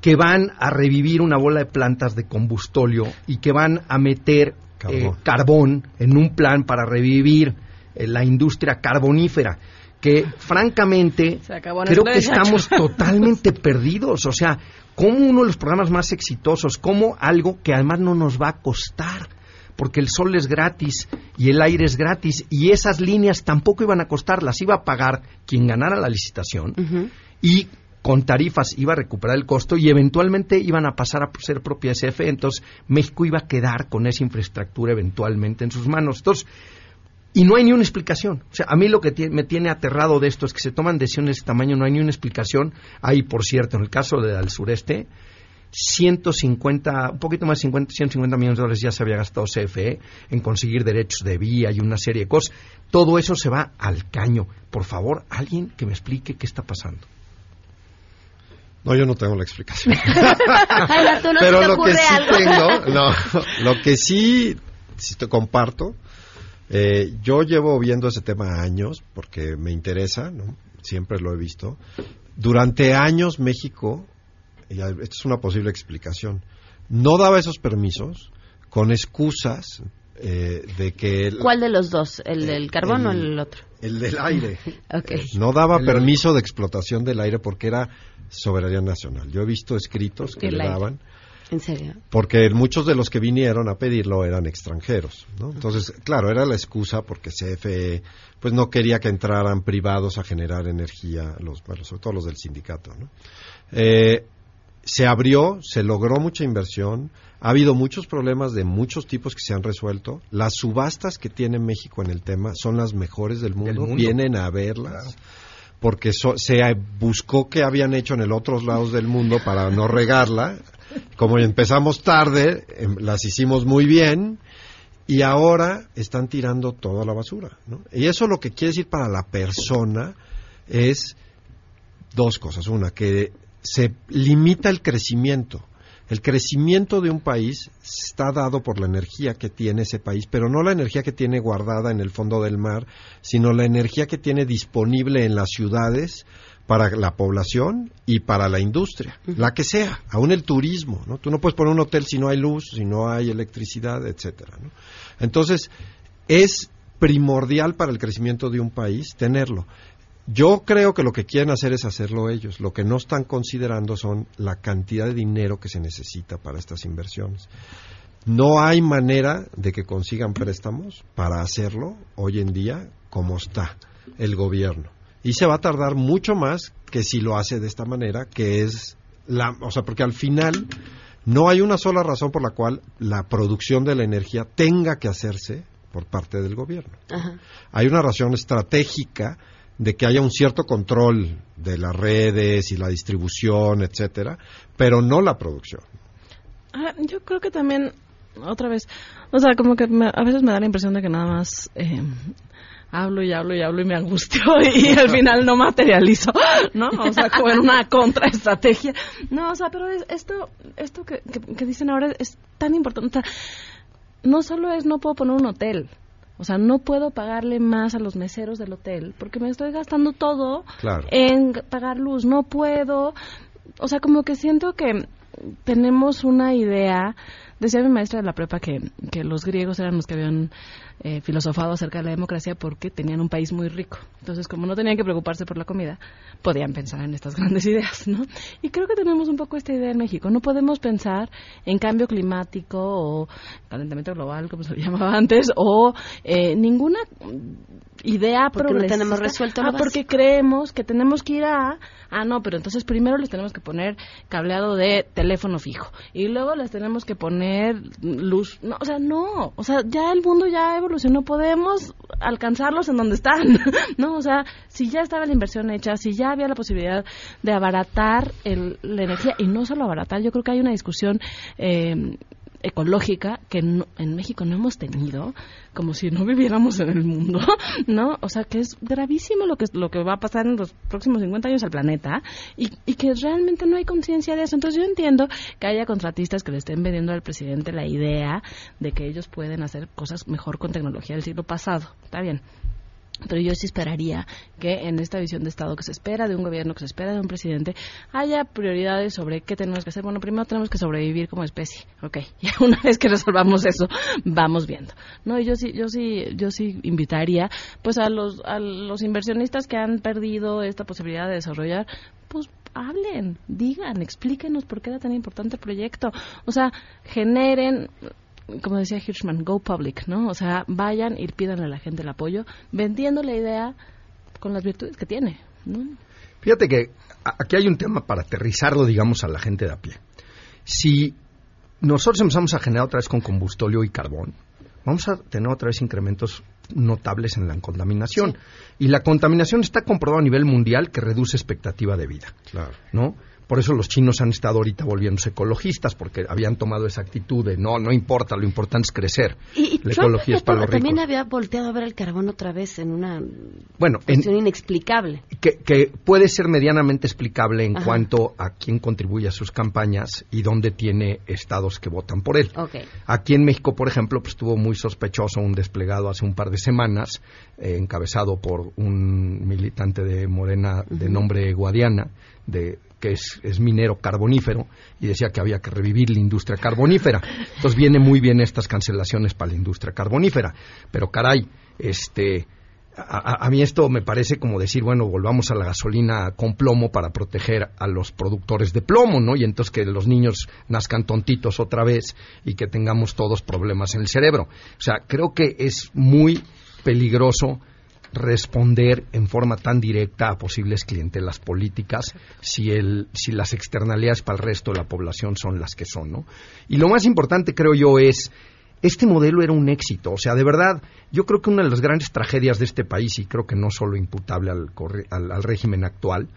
que van a revivir una bola de plantas de combustóleo y que van a meter eh, carbón, en un plan para revivir eh, la industria carbonífera que francamente creo que estamos totalmente perdidos. O sea, como uno de los programas más exitosos, como algo que además no nos va a costar porque el sol es gratis y el aire es gratis y esas líneas tampoco iban a costar, las iba a pagar quien ganara la licitación y con tarifas iba a recuperar el costo y eventualmente iban a pasar a ser propia SF, entonces México iba a quedar con esa infraestructura eventualmente en sus manos. Entonces, y no hay ni una explicación. O sea, a mí lo que me tiene aterrado de esto es que se toman decisiones de este tamaño, no hay ni una explicación. Hay, por cierto, en el caso del sureste, 150, un poquito más de 50, 150 millones de dólares ya se había gastado CFE en conseguir derechos de vía y una serie de cosas. Todo eso se va al caño. Por favor, alguien que me explique qué está pasando. No, yo no tengo la explicación. Jaime, ¿tú no Pero lo que sí algo? tengo, no, lo que sí, sí te comparto, eh, yo llevo viendo ese tema años porque me interesa, ¿no? Siempre lo he visto. Durante años México, y esta es una posible explicación, no daba esos permisos con excusas eh, de que el, ¿Cuál de los dos? ¿El del carbón o el- otro? el del aire no daba El- permiso de explotación del aire porque era soberanía nacional. Yo he visto escritos que le daban ¿En serio? porque muchos de los que vinieron a pedirlo eran extranjeros, ¿no? Entonces, claro, era la excusa porque CFE pues no quería que entraran privados a generar energía, los, bueno, sobre todo los del sindicato, ¿no? Eh, se abrió, se logró mucha inversión, ha habido muchos problemas de muchos tipos que se han resuelto. Las subastas que tiene México en el tema son las mejores del mundo, mundo. vienen a verlas. Porque so- se buscó qué habían hecho en el otros lados del mundo para no regarla. Como empezamos tarde, em, las hicimos muy bien y ahora están tirando toda la basura. ¿no? Y eso lo que quiere decir para la persona es dos cosas. Una, que se limita el crecimiento. El crecimiento de un país está dado por la energía que tiene ese país, pero no la energía que tiene guardada en el fondo del mar, sino la energía que tiene disponible en las ciudades para la población y para la industria, la que sea, aún el turismo, ¿no? Tú no puedes poner un hotel si no hay luz, si no hay electricidad, etcétera, ¿no? Entonces, es primordial para el crecimiento de un país tenerlo. Yo creo que lo que quieren hacer es hacerlo ellos. Lo que no están considerando son la cantidad de dinero que se necesita para estas inversiones. No hay manera de que consigan préstamos para hacerlo hoy en día como está el gobierno. Y se va a tardar mucho más que si lo hace de esta manera, que es la, o sea, porque al final no hay una sola razón por la cual la producción de la energía tenga que hacerse por parte del gobierno. Ajá. Hay una razón estratégica de que haya un cierto control de las redes y la distribución, etcétera, pero no la producción. Ah, yo creo que también, otra vez, o sea, como que me- a veces me da la impresión de que nada más eh, hablo y hablo y hablo y me angustio y al final no materializo, ¿no? O sea, como en una contraestrategia. No, o sea, pero es- esto, esto que, que, que dicen ahora es tan importante. O sea, no solo es no puedo poner un hotel. O sea, no puedo pagarle más a los meseros del hotel porque me estoy gastando todo Claro. en pagar luz. No puedo. O sea, como que siento que tenemos una idea. Decía mi maestra de la prepa que, que los griegos eran los que habían eh, filosofado acerca de la democracia porque tenían un país muy rico. Entonces, como no tenían que preocuparse por la comida, podían pensar en estas grandes ideas, ¿no? Y creo que tenemos un poco esta idea en México. No podemos pensar en cambio climático o calentamiento global, como se le llamaba antes, o eh, ninguna idea Porque no tenemos resuelto lo Ah, porque creemos que tenemos que ir a ah no pero entonces primero les tenemos que poner cableado de teléfono fijo y luego les tenemos que poner luz. No o sea no. O sea ya el mundo ya evolucionó. Podemos alcanzarlos en donde están. No o sea si ya estaba la inversión hecha si ya había la posibilidad de abaratar el- la energía y no solo abaratar yo creo que hay una discusión eh, ecológica que no- en México no hemos tenido, como si no viviéramos en el mundo, ¿no? O sea, que es gravísimo lo que, lo que va a pasar en los próximos 50 años al planeta y, y que realmente no hay conciencia de eso. Entonces yo entiendo que haya contratistas que le estén vendiendo al presidente la idea de que ellos pueden hacer cosas mejor con tecnología del siglo pasado. Está bien. Pero yo sí esperaría que en esta visión de Estado que se espera de un gobierno, que se espera de un presidente, haya prioridades sobre qué tenemos que hacer. Bueno, primero tenemos que sobrevivir como especie, ok. Y una vez que resolvamos eso, vamos viendo. No, y yo sí, yo sí, yo sí invitaría, pues a los, a los inversionistas que han perdido esta posibilidad de desarrollar, pues hablen, digan, explíquenos por qué era tan importante el proyecto. O sea, generen como decía Hirschman, go public, ¿no? O sea, vayan y pidan a la gente el apoyo, vendiendo la idea con las virtudes que tiene, ¿no? Fíjate que aquí hay un tema para aterrizarlo, digamos, a la gente de a pie. Si nosotros empezamos a generar otra vez con combustóleo y carbón, vamos a tener otra vez incrementos notables en la contaminación. Y la contaminación está comprobado a nivel mundial que reduce expectativa de vida. Claro. ¿no? Por eso los chinos han estado ahorita volviéndose ecologistas, porque habían tomado esa actitud de no, no importa, lo importante es crecer. Y, la ecología es para los también ricos. había volteado a ver el carbón otra vez en una Bueno, en- cuestión inexplicable. que, que puede ser medianamente explicable en Ajá. cuanto a quién contribuye a sus campañas y dónde tiene estados que votan por él. Aquí en México, por ejemplo, pues estuvo muy sospechoso un desplegado hace un par de semanas, eh, encabezado por un militante de Morena de nombre Guadiana, de que es, es minero carbonífero, y decía que había que revivir la industria carbonífera. Entonces viene muy bien estas cancelaciones para la industria carbonífera. Pero caray, este a, a- mí esto me parece como decir, bueno, volvamos a la gasolina con plomo para proteger a los productores de plomo, ¿no? Y entonces que los niños nazcan tontitos otra vez y que tengamos todos problemas en el cerebro. O sea, creo que es muy peligroso responder en forma tan directa a posibles clientelas políticas si, el, si las externalidades para el resto de la población son las que son, ¿no? Y lo más importante, creo yo, es este modelo era un éxito. O sea, de verdad, yo creo que una de las grandes tragedias de este país, y creo que no solo imputable al, corre- al- al régimen actual,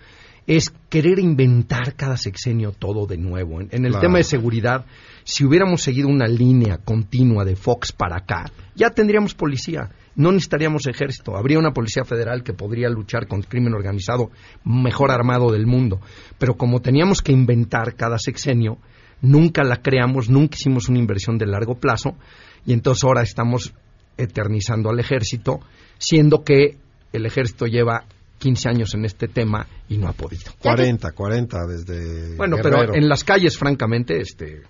es querer inventar cada sexenio todo de nuevo. En, en el Claro. tema de seguridad, si hubiéramos seguido una línea continua de Fox para acá, ya tendríamos policía, no necesitaríamos ejército, habría una policía federal que podría luchar con el crimen organizado mejor armado del mundo. Pero como teníamos que inventar cada sexenio, nunca la creamos, nunca hicimos una inversión de largo plazo y entonces ahora estamos eternizando al ejército, siendo que el ejército lleva 15 años en este tema y no ha podido. 40, 40 desde Bueno, Guerrero. pero en las calles, francamente, este,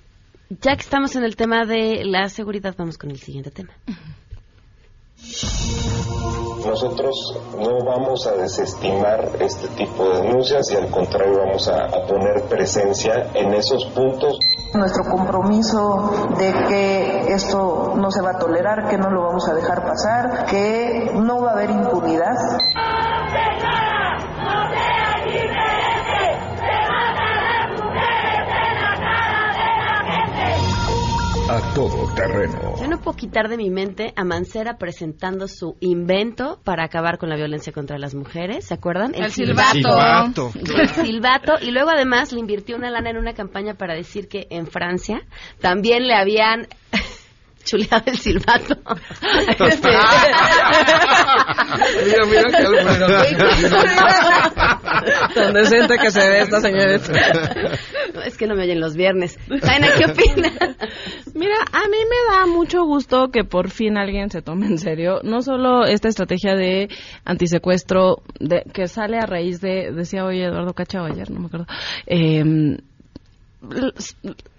Ya que estamos en el tema de la seguridad, vamos con el siguiente tema. Nosotros no vamos a desestimar este tipo de denuncias y al contrario vamos a, poner presencia en esos puntos. Nuestro compromiso de que esto no se va a tolerar, que no lo vamos a dejar pasar, que no va a haber impunidad. Todo terreno. Yo no puedo quitar de mi mente a Mancera presentando su invento para acabar con la violencia contra las mujeres. ¿Se acuerdan? El silbato. El silbato. Y luego además le invirtió una lana en una campaña para decir que en Francia también le habían chuleado el silbato. Este- Mira, mira que Tan decente que se ve esta señorita. No, es que no me oyen los viernes. Jaina, ¿qué opina? Mira, a mí me da mucho gusto que por fin alguien se tome en serio, no solo esta estrategia de antisecuestro de, que sale a raíz de, decía hoy Eduardo Cacha o ayer, no me acuerdo, eh,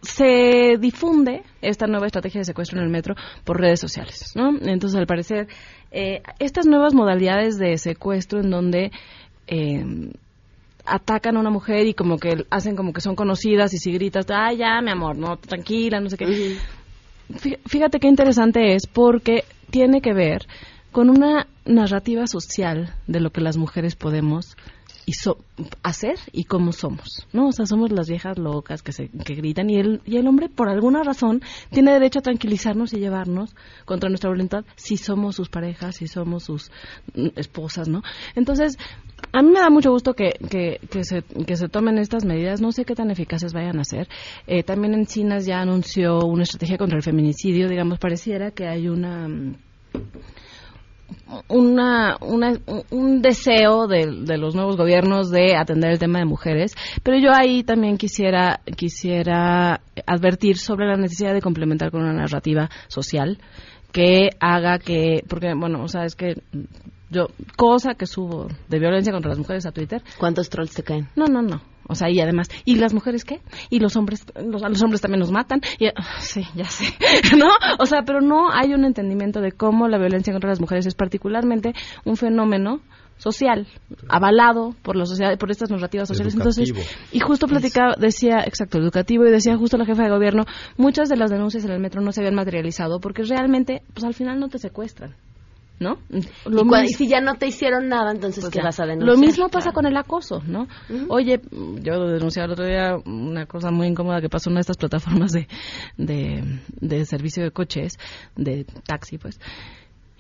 se difunde esta nueva estrategia de secuestro en el metro por redes sociales, ¿no? Entonces, al parecer, eh, estas nuevas modalidades de secuestro en donde eh, atacan a una mujer y como que hacen como que son conocidas y si gritas, ay, ya, mi amor, no, tranquila, no sé qué. Fí- Fíjate qué interesante es porque tiene que ver con una narrativa social de lo que las mujeres podemos y so- hacer y cómo somos, ¿no? O sea, somos las viejas locas que se que gritan y el y el hombre por alguna razón tiene derecho a tranquilizarnos y llevarnos contra nuestra voluntad si somos sus parejas, si somos sus mm, esposas, ¿no? Entonces, a mí me da mucho gusto que, que, que, se, que se tomen estas medidas. No sé qué tan eficaces vayan a ser. Eh, también en China ya anunció una estrategia contra el feminicidio. Digamos, pareciera que hay una. Una, una, un- un deseo de, de los nuevos gobiernos de atender el tema de mujeres, pero yo ahí también quisiera quisiera advertir sobre la necesidad de complementar con una narrativa social que haga que, porque bueno, o sea, es que yo, cosa que subo de violencia contra las mujeres a Twitter. ¿Cuántos trolls te caen? No, no, no. O sea, y además, ¿y las mujeres qué? Y los hombres, los, los hombres también nos matan. Y, ah, sí, ya sé. ¿No? O sea, pero no hay un entendimiento de cómo la violencia contra las mujeres es particularmente un fenómeno social, avalado por la sociedad, por estas narrativas sociales. Entonces, y justo platicaba, decía, exacto, educativo, y decía justo la jefa de gobierno, muchas de las denuncias en el metro no se habían materializado porque realmente, pues al final no te secuestran. ¿No? y, cua- y si ya no te hicieron nada, entonces ¿qué ya. vas a denunciar? Lo mismo pasa con el acoso, ¿no? Oye, yo denunciaba el otro día una cosa muy incómoda que pasó en una de estas plataformas de, de, de servicio de coches, de taxi, pues.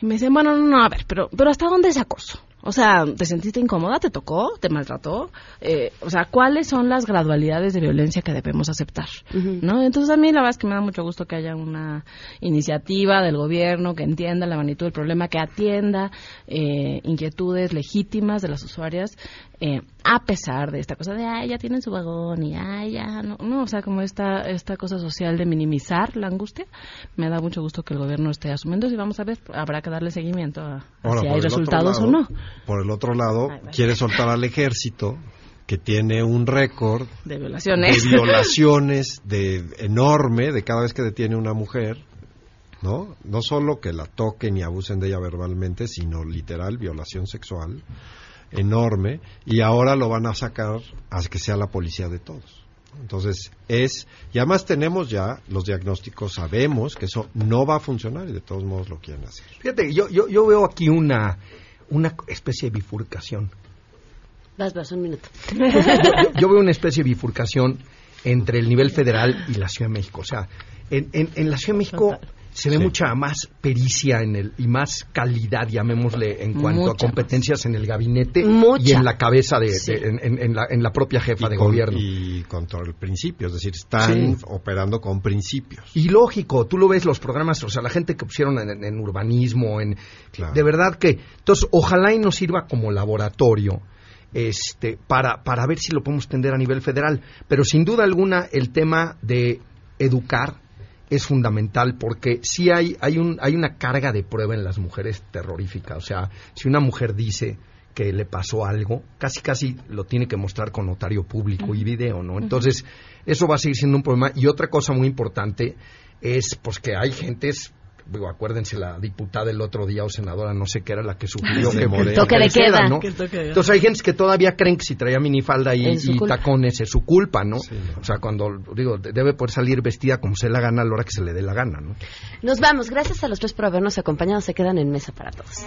Y me decían, bueno, no, no, a ver, pero, pero ¿hasta dónde es acoso? O sea, ¿te sentiste incómoda? ¿Te tocó? ¿Te maltrató? Eh, o sea, ¿cuáles son las gradualidades de violencia que debemos aceptar? ¿no? Entonces, a mí la verdad es que me da mucho gusto que haya una iniciativa del gobierno que entienda la magnitud del problema, que atienda eh, inquietudes legítimas de las usuarias, eh, a pesar de esta cosa de, ay, ya tienen su vagón y, ay, ya, no, no, o sea, como esta, esta cosa social de minimizar la angustia, me da mucho gusto que el gobierno esté asumiendo y vamos a ver, habrá que darle seguimiento a, si hay resultados o no. Por el otro lado, quiere soltar al ejército que tiene un récord de violaciones, de violaciones de enorme de cada vez que detiene una mujer, ¿no? No solo que la toquen y abusen de ella verbalmente, sino literal violación sexual enorme y ahora lo van a sacar a que sea la policía de todos. Entonces es, y además tenemos ya los diagnósticos, sabemos que eso no va a funcionar y de todos modos lo quieren hacer. Fíjate, yo, yo, yo veo aquí una, una especie de bifurcación. Vas, vas, un minuto. yo, veo una especie de bifurcación entre el nivel federal y la Ciudad de México. O sea, en, en, la Ciudad de México se ve mucha más pericia en el, y más calidad, llamémosle, en cuanto a competencias en el gabinete y en la cabeza de, en, la, en, la, propia jefa de gobierno. Y contra el principio, es decir, están operando con principios. Y lógico, tú lo ves los programas, o sea, la gente que pusieron en, urbanismo, en de verdad que, entonces, ojalá y nos sirva como laboratorio este, para, para ver si lo podemos tender a nivel federal. Pero sin duda alguna el tema de educar es fundamental porque si hay, hay, un, hay una carga de prueba en las mujeres terrorífica. O sea, si una mujer dice que le pasó algo, casi casi lo tiene que mostrar con notario público y video, ¿no? Entonces, eso va a seguir siendo un problema. Y otra cosa muy importante es pues que hay gentes digo, acuérdense la diputada el otro día o senadora, no sé qué era la que sufrió que toque de queda, ¿no? Entonces hay gente que todavía creen que si traía minifalda y, y tacones es su culpa, ¿no? O sea, cuando digo, debe poder salir vestida como se la gana a la hora que se le dé la gana, ¿no? Nos vamos, gracias a los tres por habernos acompañado, se quedan en mesa para todos.